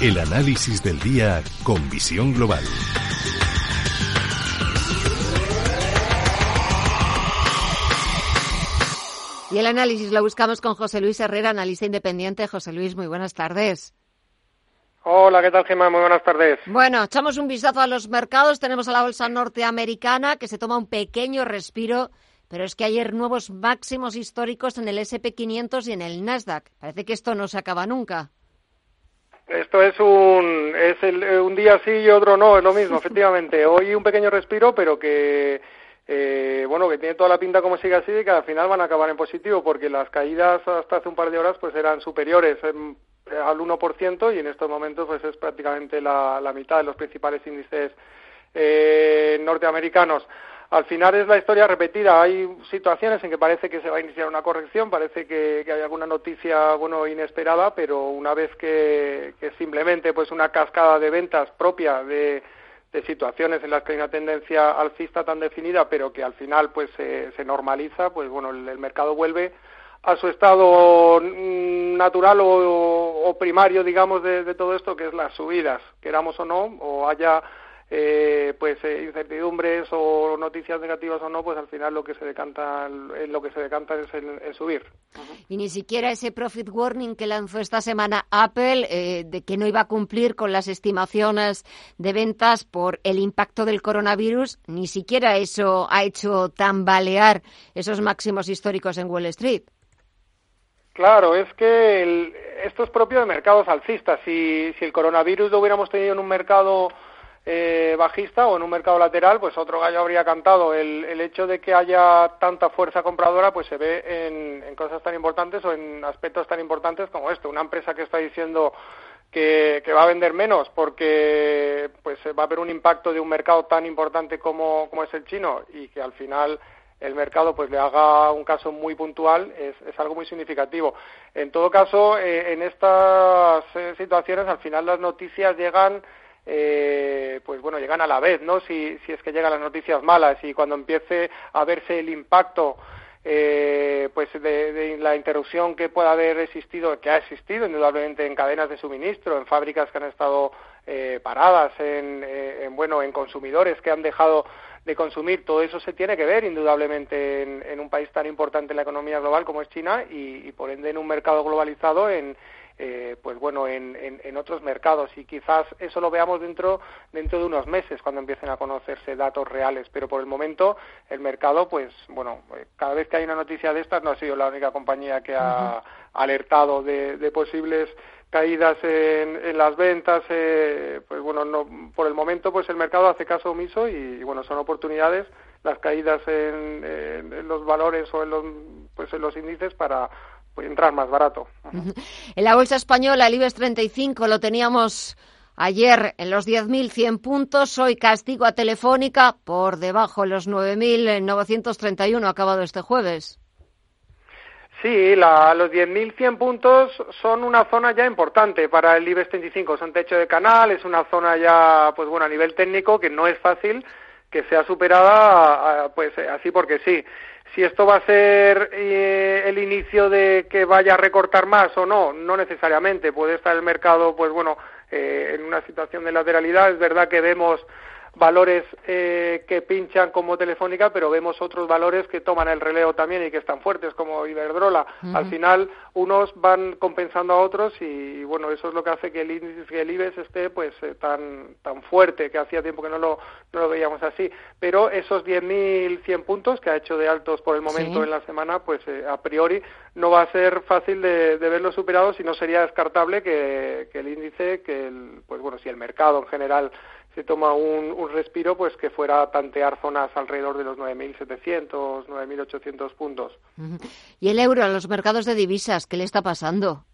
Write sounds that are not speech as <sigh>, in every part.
El análisis del día con visión global. Y el análisis lo buscamos con José Luis Herrera, analista independiente. José Luis, muy buenas tardes. Hola, ¿qué tal, Gemma? Muy buenas tardes. Bueno, echamos un vistazo a los mercados. Tenemos a la bolsa norteamericana que se toma un pequeño respiro, pero es que ayer nuevos máximos históricos en el SP500 y en el Nasdaq. Parece que esto no se acaba nunca. Esto es un es el, un día sí y otro no, es lo mismo, <laughs> efectivamente. Hoy un pequeño respiro, pero que eh, bueno, que tiene toda la pinta como sigue así y que al final van a acabar en positivo, porque las caídas hasta hace un par de horas pues eran superiores al 1% y en estos momentos pues es prácticamente la, la mitad de los principales índices eh, norteamericanos al final es la historia repetida. Hay situaciones en que parece que se va a iniciar una corrección, parece que, hay alguna noticia bueno inesperada, pero una vez que, simplemente pues una cascada de ventas propia de, situaciones en las que hay una tendencia alcista tan definida, pero que al final pues se, normaliza, pues bueno el, mercado vuelve a su estado mm, natural o, primario, digamos, de, de todo esto, que es las subidas, queramos o no, o haya eh, pues eh, incertidumbres o noticias negativas o no, pues al final lo que se decanta, en lo que se decanta es el, subir. Y ni siquiera ese profit warning que lanzó esta semana Apple eh, de que no iba a cumplir con las estimaciones de ventas por el impacto del coronavirus, ni siquiera eso ha hecho tambalear esos máximos históricos en Wall Street. Claro, es que esto es propio de mercados alcistas. Si, si el coronavirus lo hubiéramos tenido en un mercado eh, bajista o en un mercado lateral, pues otro gallo habría cantado. El, el hecho de que haya tanta fuerza compradora, pues se ve en, cosas tan importantes o en aspectos tan importantes como esto. Una empresa que está diciendo que, que va a vender menos porque pues va a haber un impacto de un mercado tan importante como, como es el chino y que al final el mercado pues le haga un caso muy puntual es, es algo muy significativo. En todo caso, eh, en estas eh, situaciones al final las noticias llegan eh, pues bueno, llegan a la vez, ¿no? Si, si es que llegan las noticias malas y cuando empiece a verse el impacto eh, pues de, la interrupción que pueda haber existido, que ha existido indudablemente en cadenas de suministro, en fábricas que han estado eh, paradas, en, en, bueno, en consumidores que han dejado de consumir, todo eso se tiene que ver indudablemente en, un país tan importante en la economía global como es China y por ende en un mercado globalizado en eh, pues bueno, en, en, otros mercados. Y quizás eso lo veamos dentro, dentro de unos meses cuando empiecen a conocerse datos reales, pero por el momento el mercado, pues bueno, eh, cada vez que hay una noticia de estas no ha sido la única compañía que ha alertado de, posibles caídas en, las ventas, eh, pues bueno, no, por el momento pues el mercado hace caso omiso y, bueno, son oportunidades las caídas en, en, los valores o en los, pues en los índices para entrar más barato. En la bolsa española, el IBEX 35 lo teníamos ayer en los 10.100 puntos, hoy castigo a Telefónica por debajo de los 9.931 acabado este jueves. Sí, la, los 10.100 puntos son una zona ya importante para el IBEX 35. Son techo de canal, es una zona ya, pues bueno, a nivel técnico que no es fácil que sea superada, pues así porque sí si esto va a ser eh, el inicio de que vaya a recortar más o no, no necesariamente. Puede estar el mercado, pues bueno, eh, en una situación de lateralidad. Es verdad que vemos valores eh, que pinchan como Telefónica, pero vemos otros valores que toman el relevo también y que están fuertes, como Iberdrola. Al final, unos van compensando a otros y, bueno, eso es lo que hace que el índice, que el IBEX esté pues eh, tan tan fuerte, que hacía tiempo que no lo, no lo veíamos así. Pero esos 10.100 puntos que ha hecho de altos por el momento en la semana, pues eh, a priori no va a ser fácil de, de verlos superados y no sería descartable que, que el índice, que el, pues bueno, si el mercado en general se toma un, un, respiro, pues que fuera a tantear zonas alrededor de los 9.700, 9.800 puntos. ¿Y el euro en los mercados de divisas? ¿Qué le está pasando?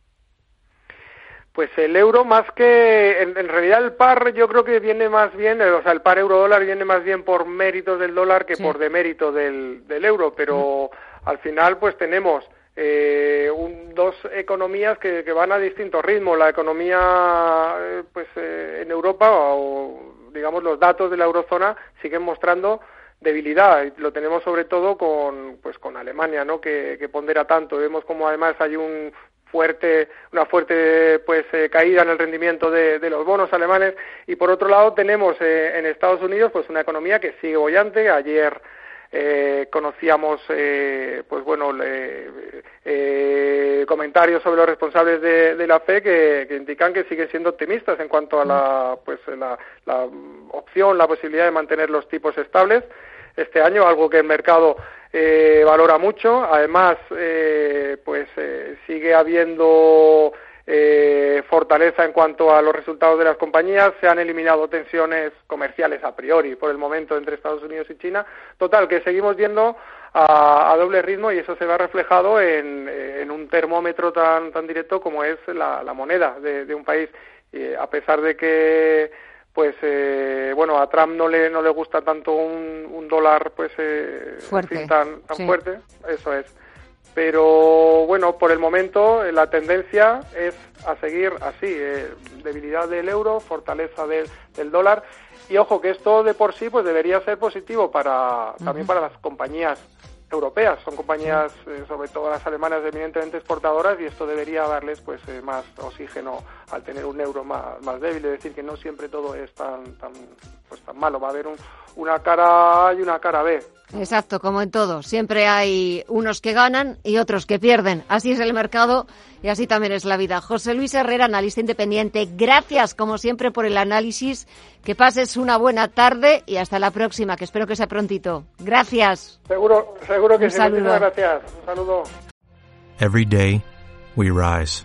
Pues el euro más que, en, realidad el par yo creo que viene más bien, o sea, el par euro-dólar viene más bien por méritos del dólar que por demérito del, del euro, pero al final pues tenemos eh, un, dos economías que, que, van a distinto ritmo. La economía eh, pues eh, en Europa o digamos los datos de la eurozona siguen mostrando debilidad. Lo tenemos sobre todo con pues con Alemania no que, pondera tanto. Vemos como además hay un fuerte, una fuerte pues eh, caída en el rendimiento de, los bonos alemanes. Y por otro lado tenemos eh, en Estados Unidos pues una economía que sigue bollante. Ayer eh, conocíamos pues bueno comentarios sobre los responsables de, la fe que, indican que siguen siendo optimistas en cuanto a la pues la, la opción la posibilidad de mantener los tipos estables este año algo que el mercado eh, valora mucho. Además, eh, pues eh, sigue habiendo fortaleza en cuanto a los resultados de las compañías. Se han eliminado tensiones comerciales a priori por el momento entre Estados Unidos y China. Total, que seguimos viendo a, doble ritmo y eso se va reflejado en, un termómetro tan, tan directo como es la, moneda de, un país. a pesar de que pues eh, bueno a Trump no le no le gusta tanto un, un dólar pues eh, tan, tan fuerte eso es pero bueno por el momento eh, la tendencia es a seguir así eh, debilidad del euro fortaleza del, del dólar. Y ojo que esto de por sí pues debería ser positivo para también para las compañías europeas. Son compañías, eh, sobre todo las alemanas, eminentemente exportadoras y esto debería darles pues eh, más oxígeno al tener un euro más, más débil. Es decir, que no siempre todo es tan, tan, pues, tan malo. Va a haber una cara A y una cara B. Exacto, como en todo. Siempre hay unos que ganan y otros que pierden. Así es el mercado y así también es la vida. José Luis Herrera, analista independiente, gracias como siempre por el análisis. Que pases una buena tarde y hasta la próxima, que espero que sea prontito. Gracias. Seguro, seguro que sí. Gracias. Un saludo. Every day we rise,